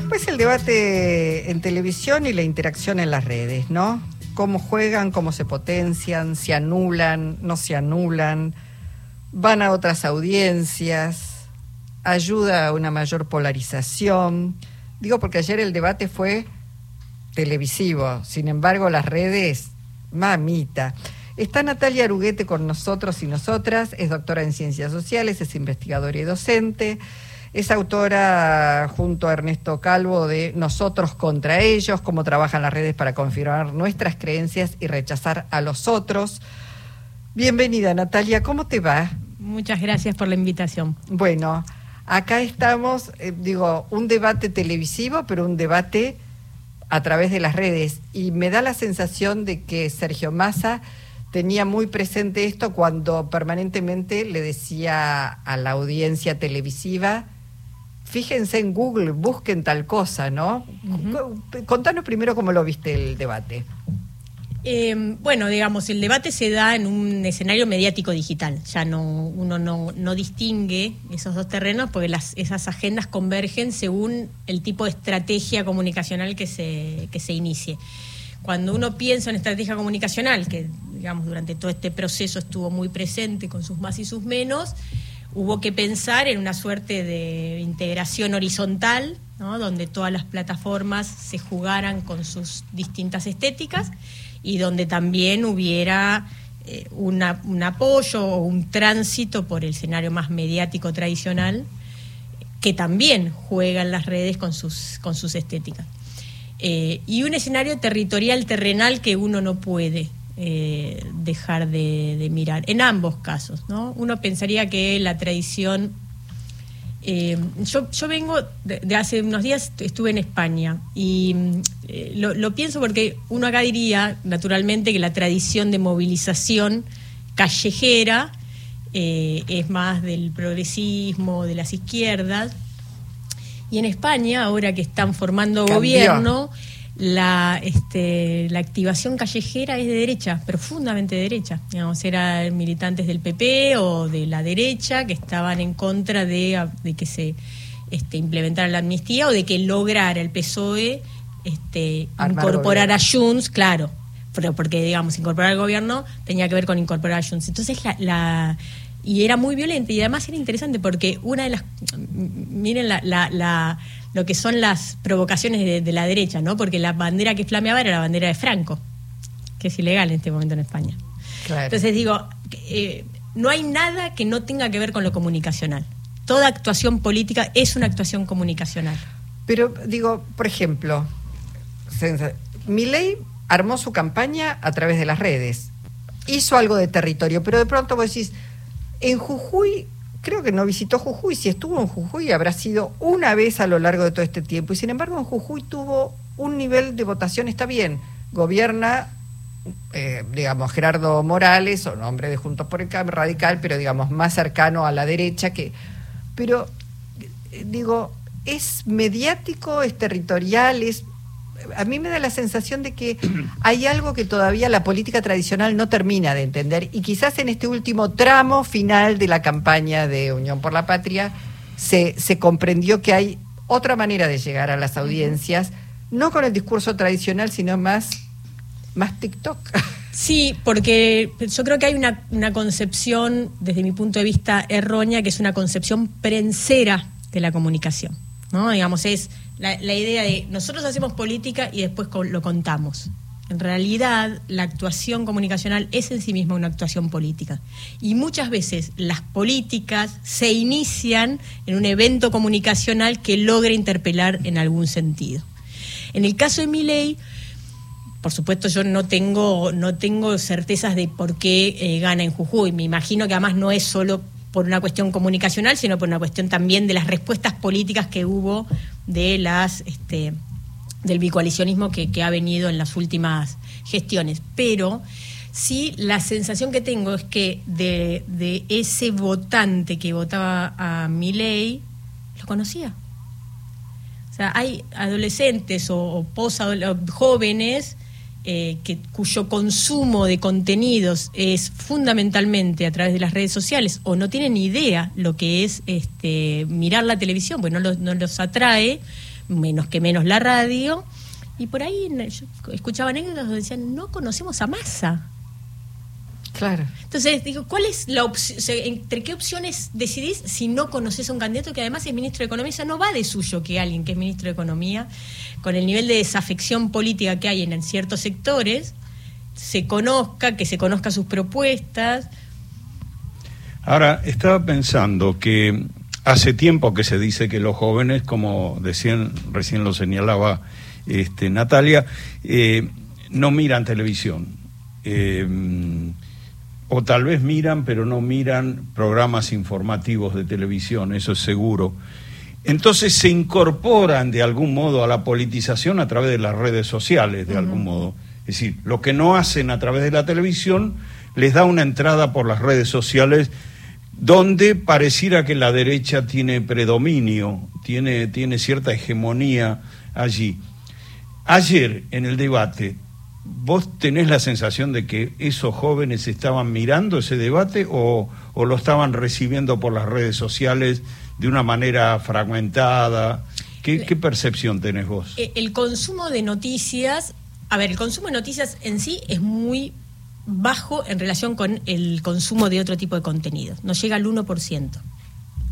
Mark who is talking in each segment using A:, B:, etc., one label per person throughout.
A: después el debate en televisión y la interacción en las redes, ¿no? Cómo juegan, cómo se potencian, se anulan, no se anulan, van a otras audiencias, ayuda a una mayor polarización. Digo porque ayer el debate fue televisivo, sin embargo las redes, mamita. Está Natalia Aruguete con nosotros y nosotras, es doctora en ciencias sociales, es investigadora y docente, es autora junto a Ernesto Calvo de Nosotros contra ellos, cómo trabajan las redes para confirmar nuestras creencias y rechazar a los otros. Bienvenida Natalia, ¿cómo te va?
B: Muchas gracias por la invitación.
A: Bueno, acá estamos, eh, digo, un debate televisivo, pero un debate a través de las redes. Y me da la sensación de que Sergio Massa tenía muy presente esto cuando permanentemente le decía a la audiencia televisiva, fíjense en Google, busquen tal cosa, ¿no? Contanos primero cómo lo viste el debate.
B: Eh, bueno, digamos, el debate se da en un escenario mediático digital. Ya no, uno no, distingue esos dos terrenos porque las, esas agendas convergen según el tipo de estrategia comunicacional que se, que se inicie. Cuando uno piensa en estrategia comunicacional, que digamos durante todo este proceso estuvo muy presente con sus más y sus menos, hubo que pensar en una suerte de integración horizontal, donde todas las plataformas se jugaran con sus distintas estéticas y donde también hubiera eh, un apoyo o un tránsito por el escenario más mediático tradicional que también juega en las redes con sus, con sus estéticas. Eh, y un escenario territorial, terrenal que uno no puede eh, dejar de, mirar, en ambos casos. ¿no? Uno pensaría que la tradición... Eh, yo, yo vengo de, hace unos días, estuve en España y lo, pienso porque uno acá diría, naturalmente, que la tradición de movilización callejera es más del progresismo, de las izquierdas, y en España, ahora que están formando gobierno, la, este, la activación callejera es de derecha, profundamente de derecha. Digamos, eran militantes del PP o de la derecha que estaban en contra de, que se este, implementara la amnistía o de que lograra el PSOE este, incorporar a Junts, claro, pero porque, digamos, incorporar al gobierno tenía que ver con incorporar a Junts. Entonces, la y era muy violenta y además era interesante porque una de las miren la, la, lo que son las provocaciones de, la derecha no porque la bandera que flameaba era la bandera de Franco que es ilegal en este momento en España. Entonces digo eh, no hay nada que no tenga que ver con lo comunicacional. Toda actuación política es una actuación comunicacional.
A: Pero digo por ejemplo ley armó su campaña a través de las redes. Hizo algo de territorio pero de pronto vos decís en Jujuy, creo que no visitó Jujuy, si estuvo en Jujuy habrá sido una vez a lo largo de todo este tiempo, y sin embargo en Jujuy tuvo un nivel de votación, está bien, gobierna, eh, digamos, Gerardo Morales, o nombre de Juntos por el Cambio, radical, pero digamos, más cercano a la derecha que... Pero, eh, digo, es mediático, es territorial, es a mí me da la sensación de que hay algo que todavía la política tradicional no termina de entender y quizás en este último tramo final de la campaña de Unión por la Patria se, comprendió que hay otra manera de llegar a las audiencias, no con el discurso tradicional, sino más, más TikTok.
B: Sí, porque yo creo que hay una, una concepción, desde mi punto de vista, errónea, que es una concepción prensera de la comunicación. ¿No? Digamos, es la, idea de nosotros hacemos política y después lo contamos. En realidad, la actuación comunicacional es en sí misma una actuación política. Y muchas veces las políticas se inician en un evento comunicacional que logra interpelar en algún sentido. En el caso de mi ley, por supuesto yo no tengo, no tengo certezas de por qué eh, gana en Jujuy. Me imagino que además no es solo por una cuestión comunicacional, sino por una cuestión también de las respuestas políticas que hubo de las este, del bicoalicionismo que, ha venido en las últimas gestiones. Pero sí la sensación que tengo es que de, ese votante que votaba a mi ley, lo conocía. O sea, hay adolescentes o, o jóvenes eh, que, cuyo consumo de contenidos es fundamentalmente a través de las redes sociales o no tienen idea lo que es este, mirar la televisión, pues no los, no los atrae, menos que menos la radio. Y por ahí yo escuchaba anécdotas donde decían, no conocemos a Massa.
A: Claro.
B: Entonces, digo, ¿cuál es la opción? ¿Entre qué opciones decidís si no conoces a un candidato que además es ministro de Economía? Eso no va de suyo que alguien que es ministro de Economía, con el nivel de desafección política que hay en ciertos sectores, se conozca, que se conozca sus propuestas.
C: Ahora, estaba pensando que hace tiempo que se dice que los jóvenes, como decían, recién lo señalaba este, Natalia, eh, no miran televisión. Eh, o tal vez miran, pero no miran programas informativos de televisión, eso es seguro. Entonces se incorporan de algún modo a la politización a través de las redes sociales, de algún modo. Es decir, lo que no hacen a través de la televisión les da una entrada por las redes sociales donde pareciera que la derecha tiene predominio, tiene, tiene cierta hegemonía allí. Ayer en el debate ¿Vos tenés la sensación de que esos jóvenes estaban mirando ese debate o, lo estaban recibiendo por las redes sociales de una manera fragmentada? ¿Qué, percepción tenés vos?
B: Eh, el consumo de noticias, a ver, el consumo de noticias en sí es muy bajo en relación con el consumo de otro tipo de contenidos. Nos llega al 1%.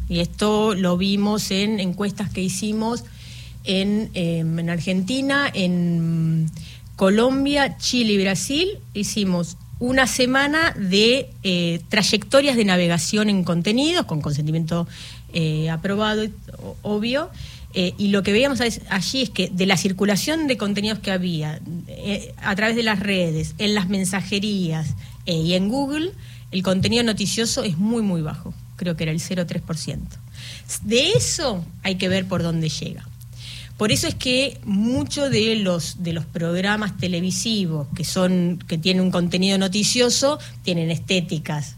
B: Y esto lo vimos en encuestas que hicimos en, em, en Argentina, en Colombia, Chile y Brasil hicimos una semana de eh, trayectorias de navegación en contenidos, con consentimiento eh, aprobado, obvio, eh, y lo que veíamos allí es que de la circulación de contenidos que había a través de las redes, en las mensajerías y en Google, el contenido noticioso es muy, muy bajo, creo que era el 0,3%. De eso hay que ver por dónde llega. Por eso es que muchos de los de los programas televisivos que son que tienen un contenido noticioso tienen estéticas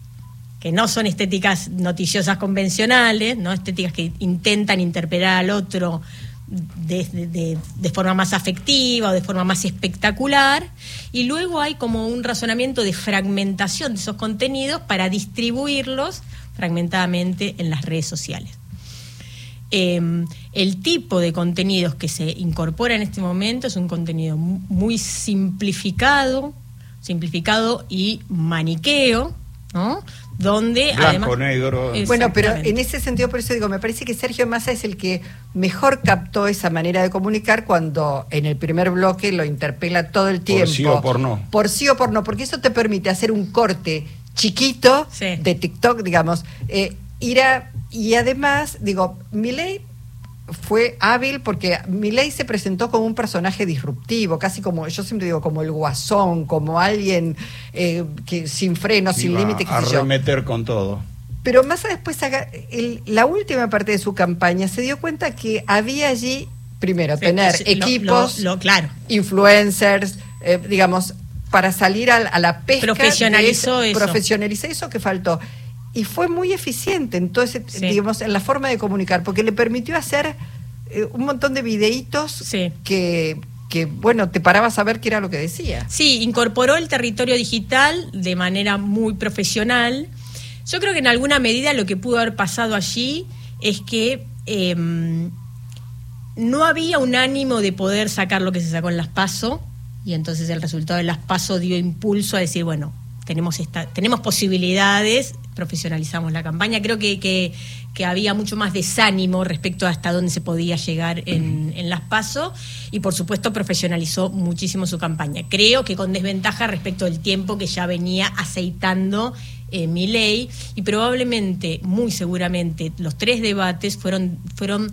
B: que no son estéticas noticiosas convencionales, no estéticas que intentan interpelar al otro de, de, forma más afectiva o de forma más espectacular, y luego hay como un razonamiento de fragmentación de esos contenidos para distribuirlos fragmentadamente en las redes sociales. Em, el tipo de contenidos que se incorpora en este momento es un contenido muy simplificado, simplificado y maniqueo, ¿no? Donde
C: Blanco, negro.
A: Bueno, pero en ese sentido, por eso digo, me parece que Sergio Massa es el que mejor captó esa manera de comunicar cuando en el primer bloque lo interpela todo el tiempo. Por
C: sí o por no.
A: Por sí o por no, porque eso te permite hacer un corte chiquito de TikTok, digamos, eh, ir a y además, digo, Milei fue hábil porque Milei se presentó como un personaje disruptivo, casi como, yo siempre digo, como el guasón, como alguien eh, que sin freno, sin límite.
C: A remeter con todo.
A: Pero más después, la última parte de su campaña, se dio cuenta que había allí, primero, tener equipos,
B: claro.
A: influencers, eh, digamos, para salir a, la pesca.
B: Profesionalizó eso.
A: Profesionalizó eso que faltó y fue muy eficiente entonces digamos en la forma de comunicar porque le permitió hacer eh, un montón de videitos que que bueno te parabas a ver qué era lo que decía.
B: Sí incorporó el territorio digital de manera muy profesional. Yo creo que en alguna medida lo que pudo haber pasado allí es que em, no había un ánimo de poder sacar lo que se sacó en las PASO y entonces el resultado de las PASO dio impulso a decir bueno tenemos, esta, tenemos posibilidades, profesionalizamos la campaña. Creo que, que, había mucho más desánimo respecto a hasta dónde se podía llegar en, en las PASO y por supuesto profesionalizó muchísimo su campaña. Creo que con desventaja respecto al tiempo que ya venía aceitando eh, mi ley y probablemente, muy seguramente, los tres debates fueron, fueron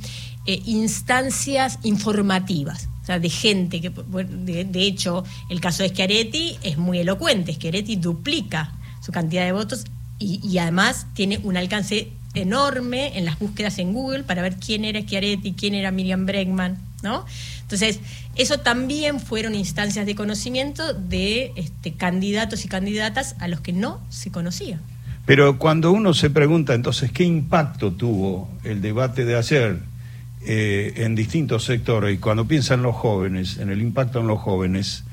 B: eh, instancias informativas sea, de gente que, de, hecho, el caso de Schiaretti es muy elocuente. Schiaretti duplica su cantidad de votos y, además tiene un alcance enorme en las búsquedas en Google para ver quién era Schiaretti, quién era Miriam Bregman, ¿no? Entonces, eso también fueron instancias de conocimiento de este, candidatos y candidatas a los que no se conocía.
C: Pero cuando uno se pregunta entonces qué impacto tuvo el debate de ayer, eh, en distintos sectores y cuando piensan los jóvenes, en el impacto en los jóvenes,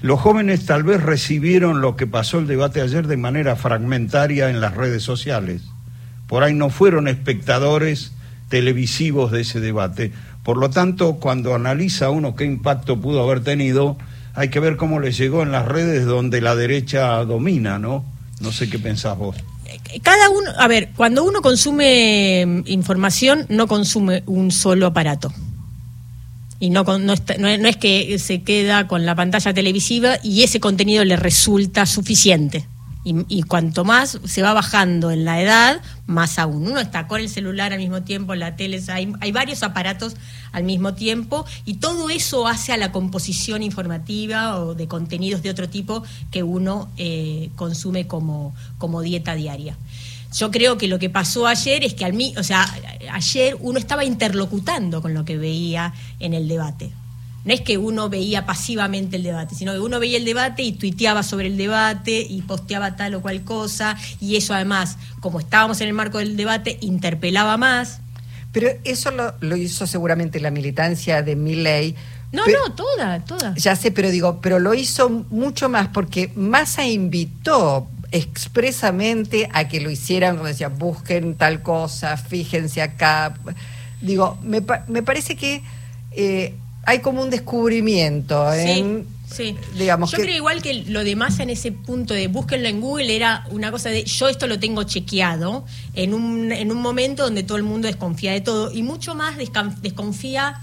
C: los jóvenes tal vez recibieron lo que pasó el debate ayer de manera fragmentaria en las redes sociales. Por ahí no fueron espectadores televisivos de ese debate, Por lo tanto, cuando analiza uno qué impacto pudo haber tenido, hay que ver cómo le llegó en las redes donde la derecha domina, ¿no? No sé qué pensás vos.
B: Cada uno, a ver, cuando uno consume mm, información, no consume un solo aparato. Y no, no, es que se queda con la pantalla televisiva y ese contenido le resulta suficiente. Y, cuanto más se va bajando en la edad, más aún. Uno está con el celular al mismo tiempo, la tele, hay, hay varios aparatos al mismo tiempo y todo eso hace a la composición informativa o de contenidos de otro tipo que uno eh, consume como, como dieta diaria. Yo creo que lo que pasó ayer es que al mí, o sea, ayer uno estaba interlocutando con lo que veía en el debate no es que uno veía pasivamente el debate, sino que uno veía el debate y tuiteaba sobre el debate y posteaba tal o cual cosa, y eso además, como estábamos en el marco del debate, interpelaba más.
A: Pero eso lo, hizo seguramente la militancia de Milley.
B: No, no, toda, toda.
A: Ya sé, pero digo, pero lo hizo mucho más porque Massa invitó expresamente a que lo hicieran, como decía, busquen tal cosa, fíjense acá. Digo, me, me parece que eh, hay como un descubrimiento.
B: Sí. Sí. Digamos yo creo igual que lo demás en ese punto de búsquenlo en Google era una cosa de yo esto lo tengo chequeado en un, en un momento donde todo el mundo desconfía de todo y mucho más desconfía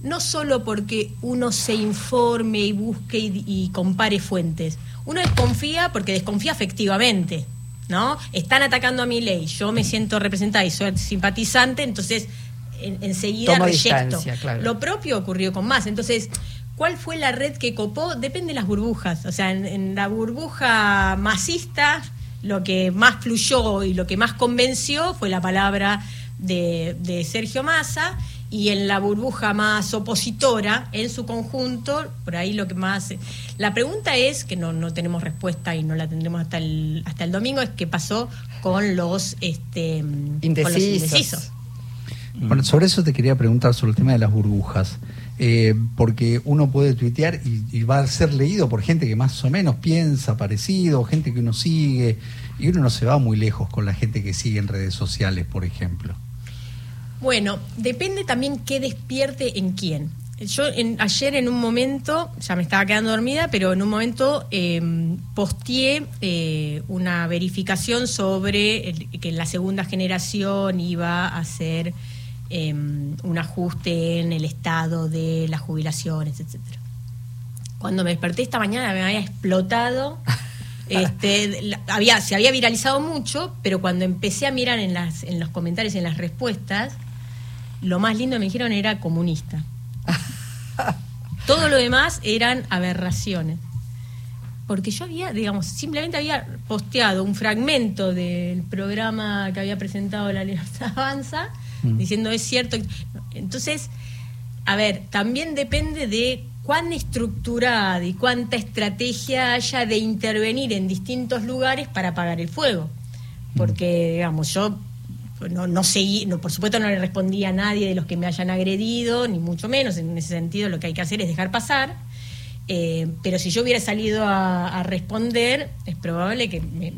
B: no solo porque uno se informe y busque y, compare fuentes, uno desconfía porque desconfía efectivamente, ¿no? Están atacando a mi ley, yo me siento representada y soy simpatizante, entonces enseguida reyecto. Lo propio ocurrió con más. Entonces, ¿cuál fue la red que copó? Depende de las burbujas. O sea, en, la burbuja masista, lo que más fluyó y lo que más convenció fue la palabra de, de Sergio Massa y en la burbuja más opositora, en su conjunto, por ahí lo que más... La pregunta es, que no, no tenemos respuesta y no la tendremos hasta el, hasta el domingo, es qué pasó con los, este, Con los indecisos.
D: Bueno, sobre eso te quería preguntar sobre el tema de las burbujas. Eh, porque uno puede tuitear y, va a ser leído por gente que más o menos piensa parecido, gente que uno sigue, y uno no se va muy lejos con la gente que sigue en redes sociales, por ejemplo.
B: Bueno, depende también qué despierte en quién. Yo ayer en un momento, ya me estaba quedando dormida, pero en un momento eh, posteé eh, una verificación sobre que la segunda generación iba a ser Em, un ajuste en el estado de las jubilaciones, etcétera. Cuando me desperté esta mañana me había explotado, este, había, se había viralizado mucho, pero cuando empecé a mirar en, las, en los comentarios, en las respuestas, lo más lindo que me dijeron era comunista. Todo lo demás eran aberraciones. Porque yo había, digamos, simplemente había posteado un fragmento del programa que había presentado la Libertad Avanza Mm. diciendo es cierto. Entonces, a ver, también depende de cuán estructurada y cuánta estrategia haya de intervenir en distintos lugares para apagar el fuego. Porque, digamos, yo no, no seguí, no, por supuesto no le respondí a nadie de los que me hayan agredido, ni mucho menos. En ese sentido, lo que hay que hacer es dejar pasar. Eh, pero si yo hubiera salido a, responder, es probable que me,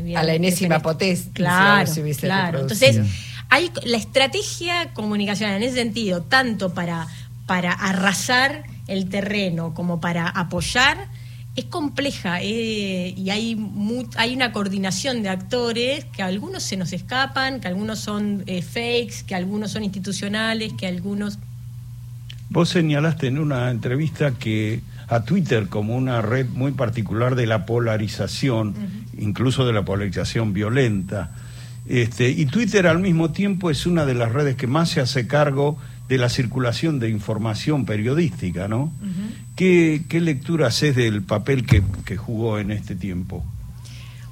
A: hubiera. A la enésima potencia.
B: Claro, claro. Entonces hay la estrategia comunicacional en ese sentido, tanto para, para arrasar el terreno como para apoyar, es compleja eh, y hay, hay una coordinación de actores que algunos se nos escapan, que algunos son eh, fakes, que algunos son institucionales, que algunos...
C: Vos señalaste en una entrevista que a Twitter como una red muy particular de la polarización, incluso de la polarización violenta. Este, y Twitter al mismo tiempo es una de las redes que más se hace cargo de la circulación de información periodística, ¿no? ¿Qué, lectura haces del papel que, jugó en este tiempo?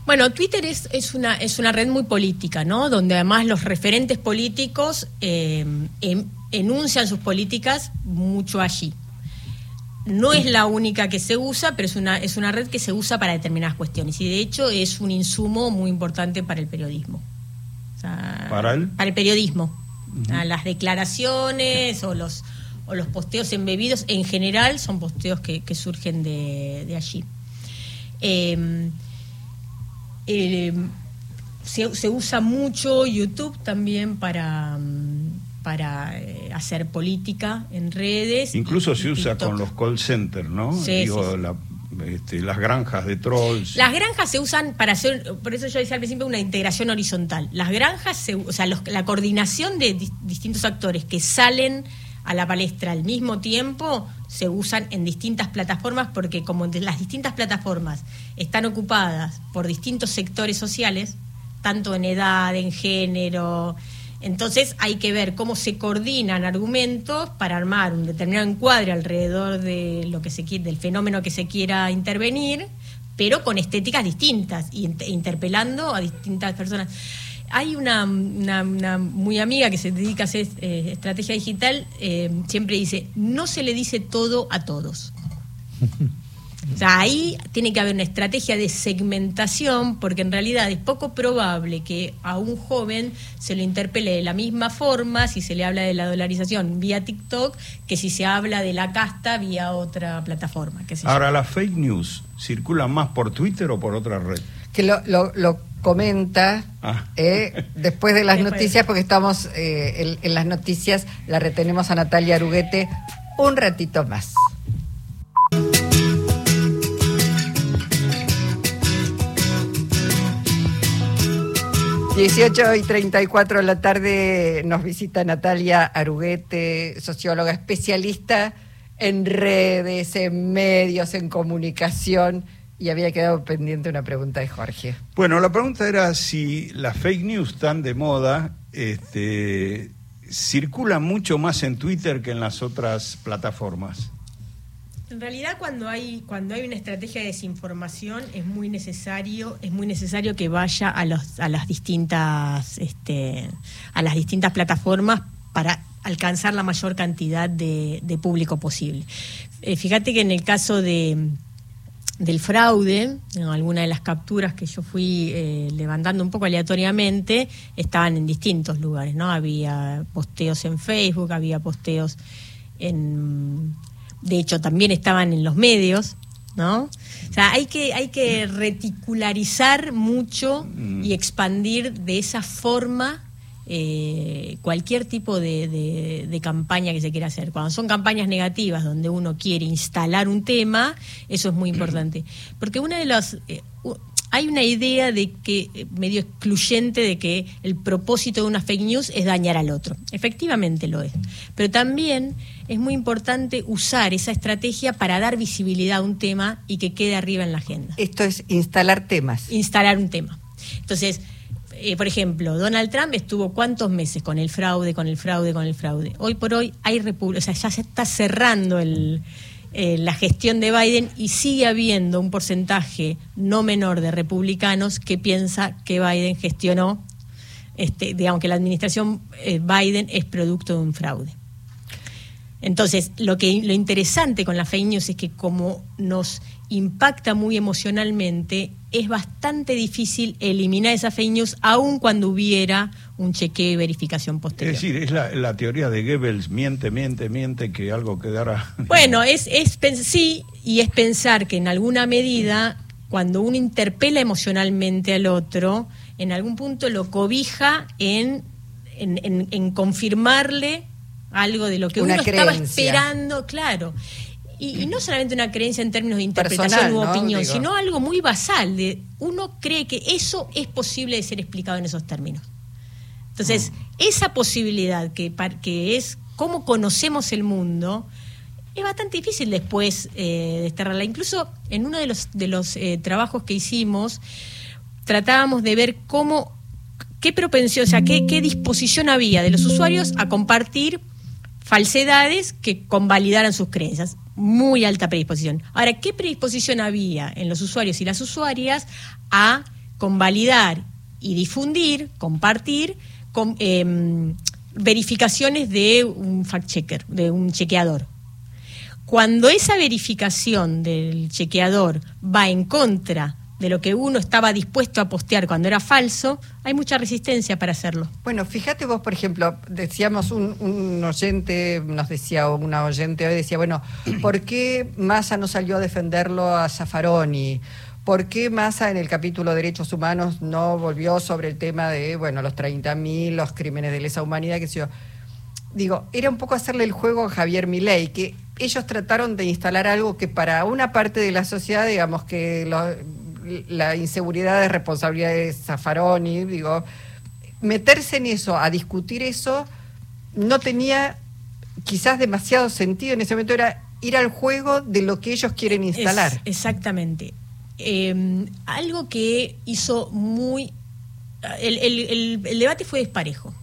B: Bueno, Twitter es, es, una, es una red muy política, ¿no? Donde además los referentes políticos eh, em, enuncian sus políticas mucho allí. No es la única que se usa, pero es una, es una red que se usa para determinadas cuestiones y de hecho es un insumo muy importante para el periodismo.
C: ¿Para el?
B: Para el periodismo. las declaraciones o los, o los posteos embebidos, en general, son posteos que, surgen de, allí. Em, em, se, usa mucho YouTube también para, para eh, hacer política en redes.
C: Incluso
B: y-
C: se
B: y
C: usa
B: TikTok.
C: con los call centers, ¿no?
B: Sí,
C: Digo,
B: sí, sí.
C: la- este, las granjas de trolls.
B: Las granjas se usan para hacer, por eso yo decía al principio, una integración horizontal. Las granjas, se- o sea, la coordinación de dis- distintos actores que salen a la palestra al mismo tiempo se usan en distintas plataformas porque como las distintas plataformas están ocupadas por distintos sectores sociales, tanto en edad, en género, entonces hay que ver cómo se coordinan argumentos para armar un determinado encuadre alrededor de lo que se del fenómeno que se quiera intervenir, pero con estéticas distintas int- interpelando a distintas personas. Hay una, una- una muy amiga que se dedica a hacer eh, estrategia digital, eh, siempre dice, no se le dice todo a todos. O sea, ahí tiene que haber una estrategia de segmentación, porque en realidad es poco probable que a un joven se lo interpele de la misma forma si se le habla de la dolarización vía TikTok que si se habla de la casta vía otra plataforma.
C: Ahora, las fake news circulan más por Twitter o por otra red.
A: Que lo, lo- lo comenta
C: Ah.
A: eh, después de las
B: Después.
A: noticias, porque estamos eh, en, en las noticias, la retenemos a Natalia Aruguete un ratito más. Dieciocho y 34 de la tarde nos visita Natalia Aruguete, socióloga especialista en redes, en medios, en comunicación. Y había quedado pendiente una pregunta de Jorge.
C: Bueno, la pregunta era si las fake news tan de moda este, circulan mucho más en Twitter que en las otras plataformas.
B: En realidad cuando hay cuando hay una estrategia de desinformación es muy necesario es muy necesario que vaya a los a las distintas este, a las distintas plataformas para alcanzar la mayor cantidad de, público posible. Eh, fíjate que en el caso de del fraude, en alguna de las capturas que yo fui eh, levantando un poco aleatoriamente, estaban en distintos lugares, ¿no? Había posteos en Facebook, había posteos en de hecho también estaban en los medios, ¿no? O sea, hay que, hay que reticularizar mucho y expandir de esa forma eh, cualquier tipo de, de- de campaña que se quiera hacer. Cuando son campañas negativas donde uno quiere instalar un tema, eso es muy importante. Porque una de las... eh, hay una idea de que, eh, medio excluyente, de que el propósito de una fake news es dañar al otro. Efectivamente lo es. Pero también es muy importante usar esa estrategia para dar visibilidad a un tema y que quede arriba en la agenda
A: Esto es instalar temas.
B: instalar un tema. Entonces, eh, por ejemplo, Donald Trump estuvo cuántos meses con el fraude, con el fraude, con el fraude. Hoy por hoy hay o sea, ya se está cerrando el, eh, la gestión de Biden y sigue habiendo un porcentaje no menor de republicanos que piensa que Biden gestionó, este, digamos que la administración eh, Biden es producto de un fraude. Entonces, lo que lo interesante con la fake news es que como nos impacta muy emocionalmente, es bastante difícil eliminar esa fake news aun cuando hubiera un chequeo y verificación
C: Es
B: posterior.
C: decir, es la, la teoría de Goebbels, miente, miente, miente, que algo quedara...
B: Bueno, es, es pens- sí, y es pensar que en alguna medida, cuando uno interpela emocionalmente al otro, en algún punto lo cobija en, en, en- en confirmarle algo de lo que
A: Una
B: uno estaba esperando, claro. Y, y no solamente una creencia en términos de interpretación
A: Personal,
B: u opinión, sino algo muy basal, de uno cree que eso es posible de ser explicado en esos términos. Entonces, esa posibilidad que, que es cómo conocemos el mundo, es bastante difícil después eh, desterrarla. Incluso en uno de los, de los eh, trabajos que hicimos, tratábamos de ver cómo, qué propensión, o sea, qué, qué disposición había de los usuarios a compartir falsedades que convalidaran sus creencias. Muy alta predisposición. Ahora, ¿qué predisposición había en los usuarios y las usuarias a convalidar y difundir, compartir, con, em, verificaciones de un fact-checker, de un chequeador? Cuando esa verificación del chequeador va en contra de lo que uno estaba dispuesto a postear cuando era falso, hay mucha resistencia para hacerlo.
A: Bueno, fíjate vos, por ejemplo, decíamos un, un oyente, nos decía, o una oyente hoy decía, bueno, ¿por qué Massa no salió a defenderlo a Zaffaroni? ¿Por qué Massa en el capítulo Derechos Humanos no volvió sobre el tema de, bueno, los 30.000, los crímenes de lesa humanidad, que sé yo? digo, era un poco hacerle el juego a Javier Milei, que ellos trataron de instalar algo que para una parte de la sociedad, digamos que lo- la inseguridad es responsabilidad de Zaffaroni, digo, meterse en eso, a discutir eso, no tenía quizás demasiado sentido en ese momento, era ir al juego de lo que ellos quieren instalar.
B: Es- exactamente. Eh, algo que hizo muy... El, el- el- el debate fue desparejo.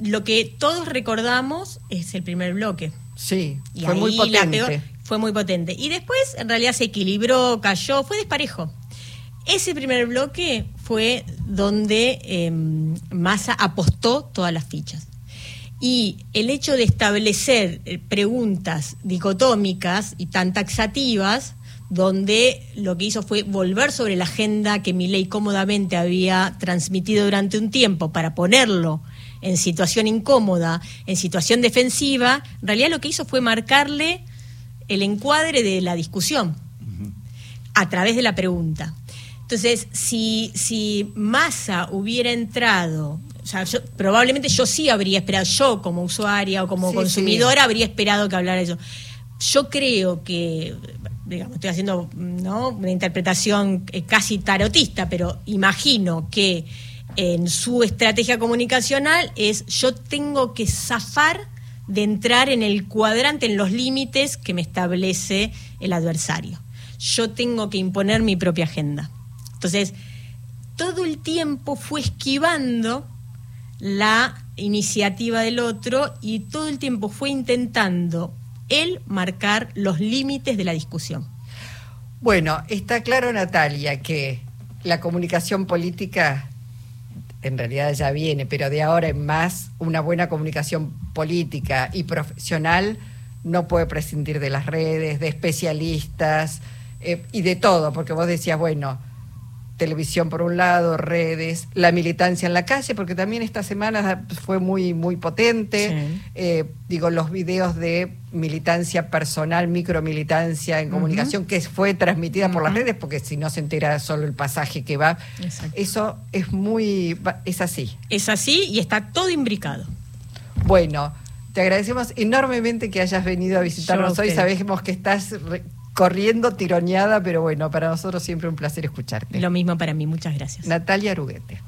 B: Lo que todos recordamos es el primer bloque.
A: Sí,
B: Y
A: fue muy
B: la
A: potente.
B: Fue muy potente. Y después, en realidad, se equilibró, cayó, fue desparejo. Ese primer bloque fue donde eh, Massa apostó todas las fichas. Y el hecho de establecer eh, preguntas dicotómicas y tan taxativas, donde lo que hizo fue volver sobre la agenda que Milei cómodamente había transmitido durante un tiempo para ponerlo en situación incómoda, en situación defensiva, en realidad lo que hizo fue marcarle el encuadre de la discusión a través de la pregunta. Entonces, si, si Massa hubiera entrado, o sea, yo- probablemente yo sí habría esperado, yo como usuaria o como
A: Sí,
B: consumidora habría esperado que hablara eso. Yo creo que, digamos, estoy haciendo ¿no? una interpretación eh, casi tarotista, pero imagino que en su estrategia comunicacional es yo tengo que zafar de entrar en el cuadrante, en los límites que me establece el adversario. Yo tengo que imponer mi propia agenda. Entonces, todo el tiempo fue esquivando la iniciativa del otro y todo el tiempo fue intentando él marcar los límites de la discusión.
A: Bueno, está claro, Natalia, que la comunicación política en realidad ya viene, pero de ahora en más, una buena comunicación política y profesional no puede prescindir de las redes, de especialistas eh, y de todo, porque vos decías, bueno, televisión por un lado, redes, la militancia en la calle, porque también esta semana fue muy, muy potente.
B: Sí.
A: Eh, digo, los videos de militancia personal, micromilitancia en comunicación, que fue transmitida por las redes, porque si no se entera solo el pasaje que va.
B: Exacto.
A: Eso es muy, es así.
B: Es así y está todo imbricado.
A: Bueno, te agradecemos enormemente que hayas venido a visitarnos hoy. Sabemos que estás corriendo, tironeada, pero bueno, para nosotros siempre un placer escucharte.
B: Lo mismo para mí. Muchas gracias.
A: Natalia Aruguete.